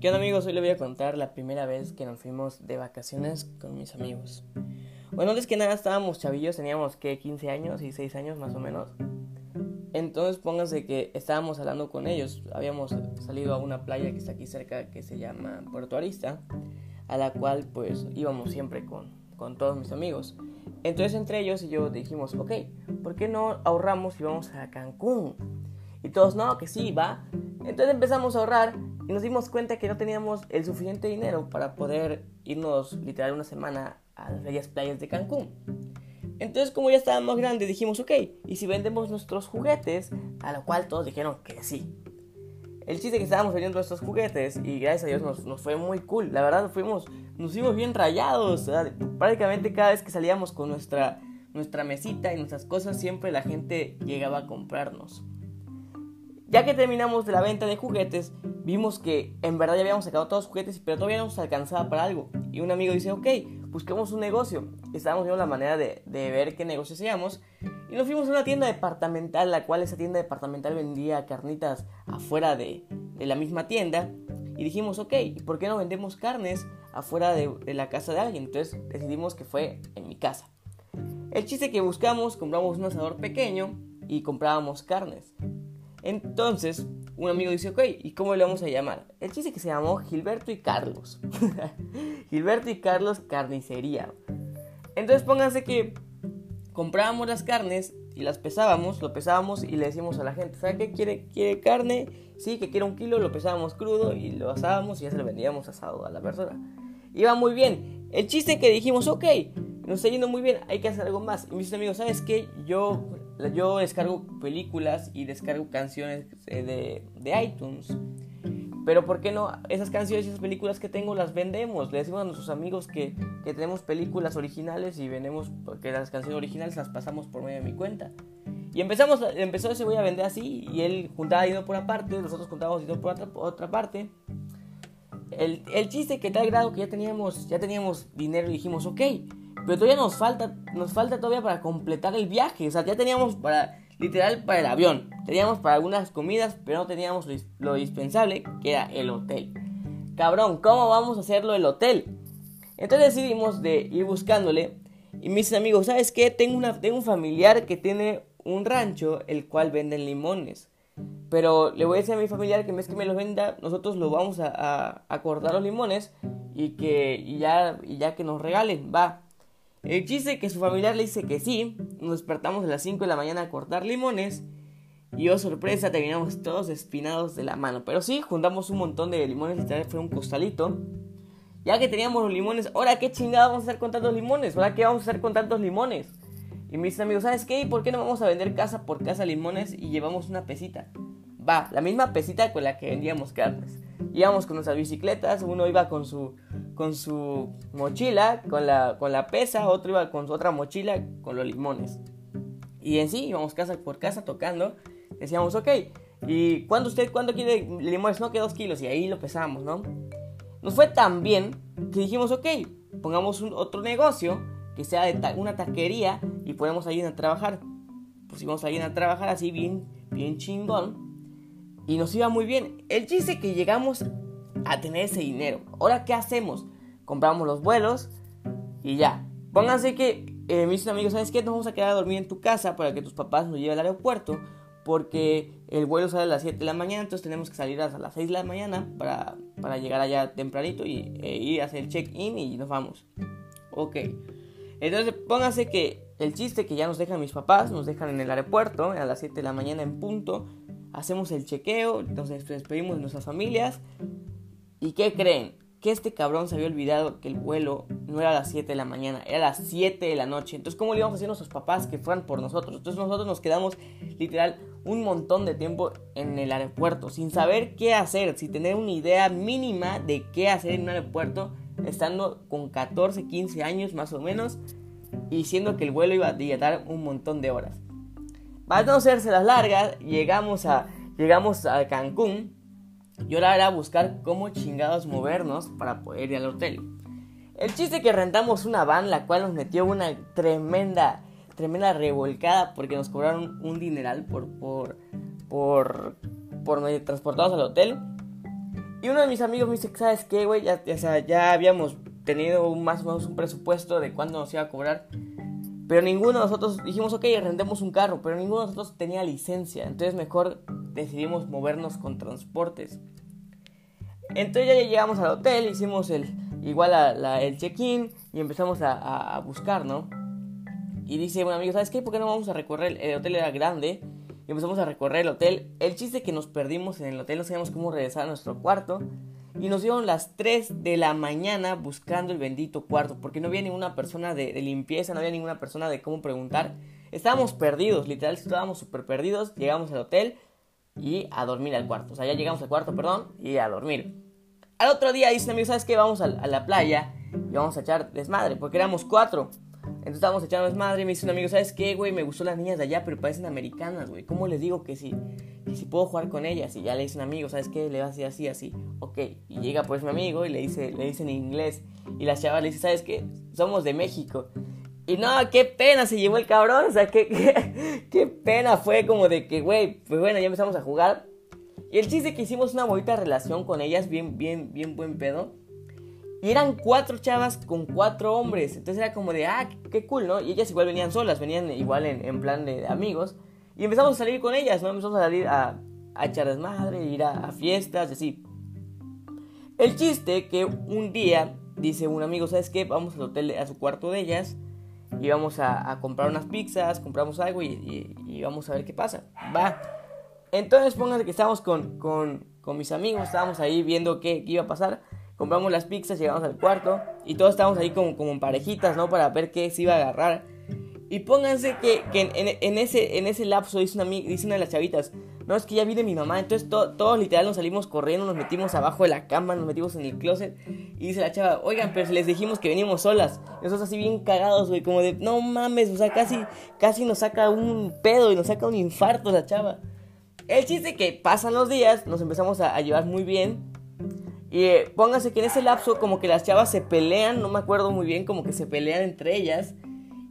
¿Qué onda amigos? Hoy les voy a contar la primera vez que nos fuimos de vacaciones con mis amigos. Bueno, antes que nada estábamos chavillos, teníamos que 15 años y 6 años más o menos. Entonces pónganse que estábamos hablando con ellos. Habíamos salido a una playa que está aquí cerca que se llama Puerto Arista, a la cual pues íbamos siempre con, con todos mis amigos. Entonces entre ellos y yo dijimos, ok, ¿por qué no ahorramos y vamos a Cancún? Y todos, no, que sí, va. Entonces empezamos a ahorrar y nos dimos cuenta que no teníamos el suficiente dinero para poder irnos literal una semana a las bellas playas de Cancún. Entonces como ya estábamos grandes dijimos, ok, ¿y si vendemos nuestros juguetes? A lo cual todos dijeron que sí. El chiste que estábamos vendiendo nuestros juguetes y gracias a Dios nos, nos fue muy cool. La verdad fuimos, nos fuimos bien rayados. Prácticamente cada vez que salíamos con nuestra, nuestra mesita y nuestras cosas siempre la gente llegaba a comprarnos. Ya que terminamos de la venta de juguetes, vimos que en verdad ya habíamos sacado todos los juguetes, pero todavía no nos alcanzaba para algo. Y un amigo dice, ok, busquemos un negocio. Estábamos viendo la manera de, ver qué negocio hacíamos. Y nos fuimos a una tienda departamental, la cual esa tienda departamental vendía carnitas afuera de, la misma tienda. Y dijimos, ok, ¿y por qué no vendemos carnes afuera de, de la casa de alguien? Entonces decidimos que fue en mi casa. El chiste que buscamos, compramos un asador pequeño y comprábamos carnes. Entonces, un amigo dice, ok, ¿y cómo le vamos a llamar? El chiste que se llamó Gilberto y Carlos. Gilberto y Carlos Carnicería. Entonces pónganse que comprábamos las carnes y las pesábamos, lo pesábamos y le decíamos a la gente, ¿sabe qué? ¿Quiere, quiere carne? Sí, que quiere un kilo, lo pesábamos crudo y lo asábamos y ya se lo vendíamos asado a la persona. Iba muy bien. El chiste que dijimos, ok, nos está yendo muy bien, hay que hacer algo más. Y mis amigos, ¿sabes qué? Yo yo descargo películas y descargo canciones eh, de, iTunes. Pero ¿por qué no esas canciones y esas películas que tengo las vendemos? Le decimos a nuestros amigos que, tenemos películas originales y vendemos, que las canciones originales las pasamos por medio de mi cuenta. Y empezamos, empezó ese voy a vender así y él juntaba dinero por una parte, nosotros juntábamos dinero por otra, otra parte. El, el, chiste que tal grado que ya teníamos, ya teníamos dinero y dijimos, ok, pero todavía nos falta, nos falta todavía para completar el viaje. O sea, ya teníamos para, literal, para el avión. Teníamos para algunas comidas, pero no teníamos lo, indispensable, que era el hotel. Cabrón, ¿cómo vamos a hacerlo el hotel? Entonces decidimos de ir buscándole. Y mis amigos, ¿sabes qué? Tengo, una, tengo un familiar que tiene un rancho, el cual venden limones. Pero le voy a decir a mi familiar que en vez que me los venda, nosotros lo vamos a, a, cortar los limones y que ya, ya que nos regalen, va. El chiste que su familiar le dice que sí, nos despertamos a las 5 de la mañana a cortar limones y oh sorpresa terminamos todos espinados de la mano. Pero sí, juntamos un montón de limones, literal fue un costalito. Ya que teníamos los limones, ahora qué chingada vamos a hacer con tantos limones, ahora qué vamos a hacer con tantos limones. Y mis amigos, ¿sabes qué? ¿Por qué no vamos a vender casa por casa limones y llevamos una pesita? Va, la misma pesita con la que vendíamos carnes. Íbamos con nuestras bicicletas, uno iba con su con su mochila, con la, con la pesa, otro iba con su otra mochila con los limones. Y en sí íbamos casa por casa tocando. Decíamos, ok, ¿y cuándo usted, cuándo quiere limones? No, que dos kilos. Y ahí lo pesamos, ¿no? Nos fue tan bien que dijimos, ok, pongamos un, otro negocio que sea de una taquería y podemos ir a trabajar. Pusimos a ir a trabajar así bien, bien chingón. Y nos iba muy bien. El chiste que llegamos a tener ese dinero. Ahora, ¿qué hacemos? Compramos los vuelos y ya. Pónganse que, eh, mis amigos, ¿sabes qué? Nos vamos a quedar a dormir en tu casa para que tus papás nos lleven al aeropuerto. Porque el vuelo sale a las 7 de la mañana, entonces tenemos que salir a las 6 de la mañana para, para llegar allá tempranito y e ir a hacer el check-in y nos vamos. Ok. Entonces pónganse que el chiste que ya nos dejan mis papás, nos dejan en el aeropuerto a las 7 de la mañana en punto. Hacemos el chequeo, nos despedimos de nuestras familias ¿Y qué creen? Que este cabrón se había olvidado que el vuelo no era a las 7 de la mañana, era a las 7 de la noche. Entonces, ¿cómo le íbamos a decir a nuestros papás que fueran por nosotros? Entonces, nosotros nos quedamos literal un montón de tiempo en el aeropuerto, sin saber qué hacer, sin tener una idea mínima de qué hacer en un aeropuerto, estando con 14, 15 años más o menos, y siendo que el vuelo iba a tardar un montón de horas. Para no hacerse las largas, llegamos a, llegamos a Cancún y ahora era buscar cómo chingados movernos para poder ir al hotel. El chiste que rentamos una van la cual nos metió una tremenda, tremenda revolcada porque nos cobraron un dineral por, por, por, por transportarnos al hotel. Y uno de mis amigos me dice, ¿sabes qué, güey? Ya, ya, ya habíamos tenido más o menos un presupuesto de cuándo nos iba a cobrar. Pero ninguno de nosotros dijimos, ok, rendemos un carro, pero ninguno de nosotros tenía licencia. Entonces mejor decidimos movernos con transportes. Entonces ya llegamos al hotel, hicimos el, igual el check-in y empezamos a, a, buscar, ¿no? Y dice un amigo, ¿sabes qué? ¿Por qué no vamos a recorrer? El hotel era grande y empezamos a recorrer el hotel. El chiste es que nos perdimos en el hotel, no sabíamos cómo regresar a nuestro cuarto. Y nos dieron las 3 de la mañana buscando el bendito cuarto, porque no había ninguna persona de, limpieza, no había ninguna persona de cómo preguntar. Estábamos perdidos, literal, estábamos súper perdidos. Llegamos al hotel y a dormir al cuarto. O sea, ya llegamos al cuarto, perdón, y a dormir. Al otro día dice amigo, ¿sabes qué? Vamos a, a la playa y vamos a echar desmadre, porque éramos cuatro. Entonces estábamos echando desmadre y me dice un amigo, ¿sabes qué, güey? Me gustó las niñas de allá, pero parecen americanas, güey. ¿Cómo les digo que sí? Y si puedo jugar con ellas. Y ya le dice un amigo, ¿sabes qué? Le va a decir así, así. Ok. Y llega pues mi amigo y le dice, le dice en inglés. Y la chava le dice, ¿sabes qué? Somos de México. Y no, qué pena se llevó el cabrón. O sea, qué, qué, qué pena fue como de que, güey, pues bueno, ya empezamos a jugar. Y el chiste que hicimos una bonita relación con ellas, bien, bien, bien buen pedo. Y eran cuatro chavas con cuatro hombres. Entonces era como de, ah, qué cool, ¿no? Y ellas igual venían solas, venían igual en, plan de, amigos. Y empezamos a salir con ellas, ¿no? Empezamos a salir a, a echar desmadre, ir a, fiestas y así. El chiste que un día dice un amigo, ¿sabes qué? Vamos al hotel, a su cuarto de ellas. Y vamos a, comprar unas pizzas, compramos algo y, y, vamos a ver qué pasa. Va. Entonces pónganse que estábamos con, con, con mis amigos, estábamos ahí viendo qué, qué iba a pasar compramos las pizzas, llegamos al cuarto y todos estábamos ahí como, como en parejitas, ¿no? Para ver qué se iba a agarrar. Y pónganse que, en, ese, en ese lapso dice una, dice una de las chavitas, no, es que ya viene mi mamá, entonces todos literal nos salimos corriendo, nos metimos abajo de la cama, nos metimos en el closet y dice la chava, oigan, pero les dijimos que venimos solas. Nosotros así bien cagados, güey, como de, no mames, o sea, casi, casi nos saca un pedo y nos saca un infarto la chava. El chiste que pasan los días, nos empezamos a llevar muy bien y eh, pónganse que en ese lapso como que las chavas se pelean, no me acuerdo muy bien, como que se pelean entre ellas.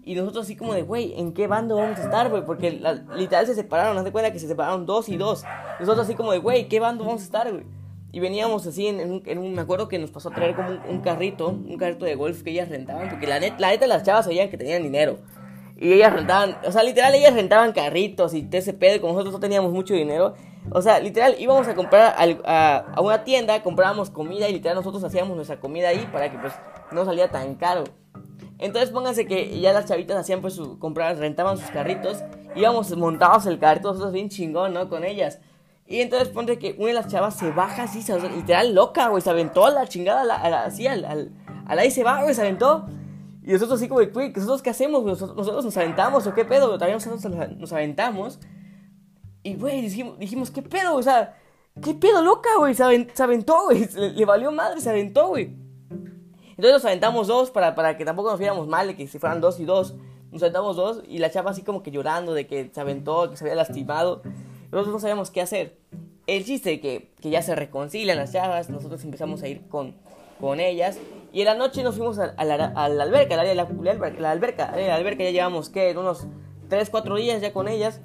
Y nosotros así como de, güey, ¿en qué bando vamos a estar, güey? Porque literal se separaron, haz de cuenta que se separaron dos y dos. Nosotros así como de, güey, ¿qué bando vamos a estar, güey? Y veníamos así en, un, me acuerdo que nos pasó a traer como un, carrito, un carrito de golf que ellas rentaban. Porque la, net, la neta las chavas sabían que tenían dinero. Y ellas rentaban, o sea, literal ellas rentaban carritos y TCP, y como nosotros no teníamos mucho dinero, o sea, literal, íbamos a comprar a, una tienda, comprábamos comida y literal nosotros hacíamos nuestra comida ahí para que pues no salía tan caro. Entonces pónganse que ya las chavitas hacían pues su, comprar, rentaban sus carritos, íbamos montados el carrito, nosotros bien chingón, ¿no? Con ellas. Y entonces ponte que una de las chavas se baja así, literal loca, güey, se aventó a la chingada, así al, al, al ahí se va, güey, se aventó. Y nosotros así como, güey, ¿nosotros qué hacemos? ¿Nosotros, nos aventamos o qué pedo? También nosotros nos aventamos. Y, güey, dijimos, dijimos, ¿qué pedo? O sea, ¿qué pedo loca, güey? Se, aventó, güey. Le, valió madre, se aventó, güey. Entonces nos aventamos dos para, para que tampoco nos viéramos mal, de que si fueran dos y dos. Nos aventamos dos y la chapa así como que llorando de que se aventó, que se había lastimado. Nosotros no sabíamos qué hacer. El chiste que, que ya se reconcilian las chavas, nosotros empezamos a ir con, con ellas. Y en la noche nos fuimos a, la, alberca, al área de la, la, alberca. La alberca ya llevamos, ¿qué? Unos 3, 4 días ya con ellas.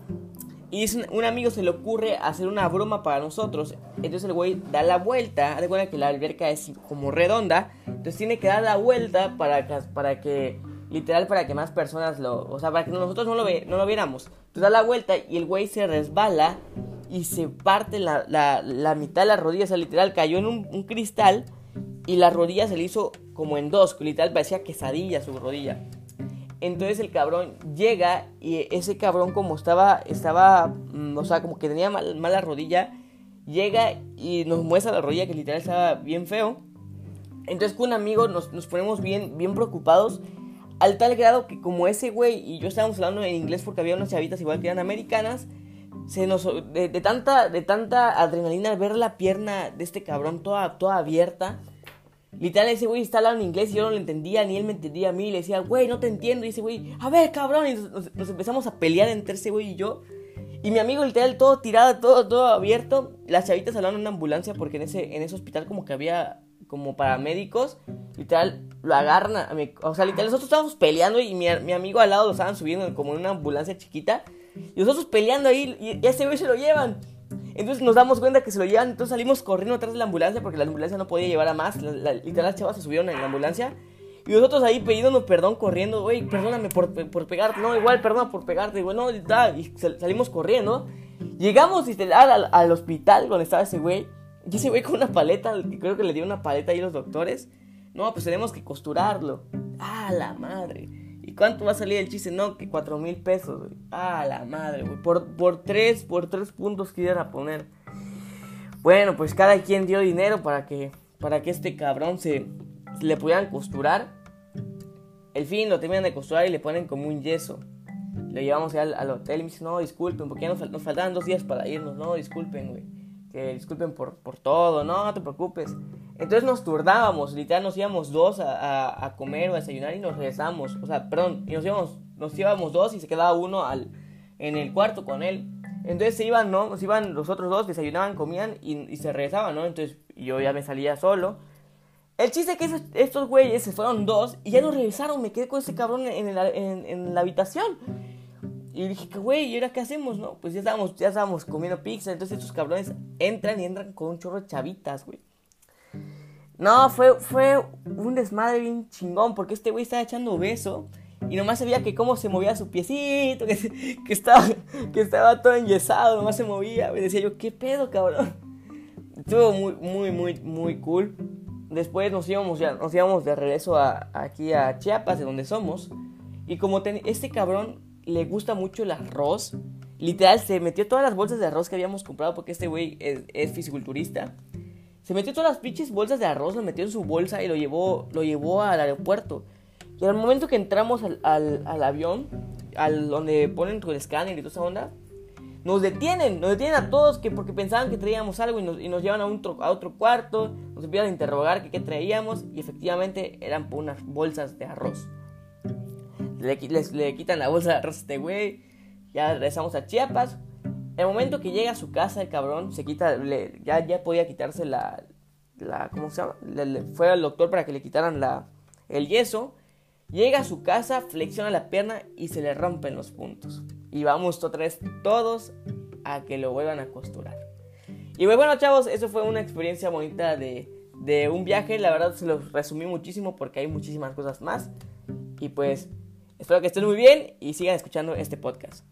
Y un, amigo se le ocurre hacer una broma para nosotros. Entonces el güey da la vuelta. De cuenta que la alberca es como redonda. Entonces tiene que dar la vuelta para para que literal, para que más personas lo. O sea, para que nosotros no lo, ve, no lo viéramos. Entonces da la vuelta y el güey se resbala y se parte la, la, mitad de la rodilla. O sea, literal, cayó en un, cristal y la rodilla se le hizo como en dos. Literal, parecía quesadilla su rodilla. Entonces el cabrón llega y ese cabrón como estaba, estaba, mm, o sea, como que tenía mala rodilla, llega y nos muestra la rodilla que literal estaba bien feo. Entonces con un amigo nos, ponemos bien, bien preocupados. Al tal grado que como ese güey y yo estábamos hablando en inglés porque había unas chavitas igual que eran americanas, se nos, de, tanta, de tanta adrenalina ver la pierna de este cabrón toda, toda abierta, Literal, ese güey está hablando en inglés y yo no lo entendía, ni él me entendía a mí. le decía, güey, no te entiendo. Y ese güey, a ver, cabrón. Y nos, empezamos a pelear entre ese güey y yo. Y mi amigo, literal, todo tirado, todo, todo abierto. Las chavitas hablaron en una ambulancia porque en ese, en ese hospital como que había como paramédicos. Literal, lo agarran a mi... O sea, literal, nosotros estábamos peleando y mi, mi amigo al lado lo estaban subiendo como en una ambulancia chiquita. Y nosotros peleando ahí y, ese güey se lo llevan. Entonces nos damos cuenta que se lo llevan, entonces salimos corriendo atrás de la ambulancia porque la ambulancia no podía llevar a más. La, literal, las chavas se subieron en la ambulancia. Y nosotros ahí pidiéndonos perdón, corriendo, güey, perdóname por, por, pegarte, no, igual, perdona por pegarte, güey, y, salimos corriendo. Llegamos y al, al hospital donde estaba ese güey. Y ese güey con una paleta, creo que le dio una paleta ahí los doctores. No, pues tenemos que costurarlo. Ah, la madre. ¿Y cuánto va a salir el chiste? No, que cuatro mil pesos, güey. Ah, la madre, güey. Por, por tres, por tres puntos que iban a poner. Bueno, pues cada quien dio dinero para que, para que este cabrón se, le pudieran costurar. El fin lo terminan de costurar y le ponen como un yeso. Le llevamos al, al hotel y me dice, no, disculpen, porque nos, nos faltaban dos días para irnos. No, disculpen, güey. Que disculpen por, por todo. No, no te preocupes. Entonces nos turnábamos, literal nos íbamos dos a, a, comer o a desayunar y nos regresamos. O sea, perdón, y nos íbamos, nos íbamos dos y se quedaba uno al, en el cuarto con él. Entonces se iban, ¿no? Nos iban los otros dos, desayunaban, comían y, se regresaban, ¿no? Entonces yo ya me salía solo. El chiste es que estos güeyes se fueron dos y ya no regresaron. Me quedé con ese cabrón en, en, en la habitación. Y dije, güey, ¿y ahora qué hacemos, no? Pues ya estábamos, ya estábamos comiendo pizza. Entonces estos cabrones entran y entran con un chorro de chavitas, güey. No, fue, fue un desmadre bien chingón, porque este güey estaba echando beso y nomás se veía que cómo se movía su piecito, que, que, estaba, que estaba todo enyesado, nomás se movía. Me decía yo, ¿qué pedo, cabrón? Estuvo muy, muy, muy, muy cool. Después nos íbamos, ya, nos íbamos de regreso a, aquí a Chiapas, de donde somos. Y como este cabrón le gusta mucho el arroz, literal se metió todas las bolsas de arroz que habíamos comprado porque este güey es fisiculturista. Se metió todas las pinches bolsas de arroz, lo metió en su bolsa y lo llevó, lo llevó al aeropuerto. Y al momento que entramos al, al, avión, al donde ponen tu escáner y toda esa onda, nos detienen, nos detienen a todos que porque pensaban que traíamos algo y nos, y nos llevan a, un a otro cuarto, nos empiezan a interrogar que qué traíamos y efectivamente eran unas bolsas de arroz. Le, le quitan la bolsa de arroz a este güey, ya regresamos a Chiapas, el momento que llega a su casa el cabrón, se quita, ya, ya podía quitarse la, la ¿cómo se llama? fue al doctor para que le quitaran la, el yeso. Llega a su casa, flexiona la pierna y se le rompen los puntos. Y vamos otra vez todos a que lo vuelvan a costurar. Y bueno, chavos, eso fue una experiencia bonita de, de un viaje. La verdad se los resumí muchísimo porque hay muchísimas cosas más. Y pues espero que estén muy bien y sigan escuchando este podcast.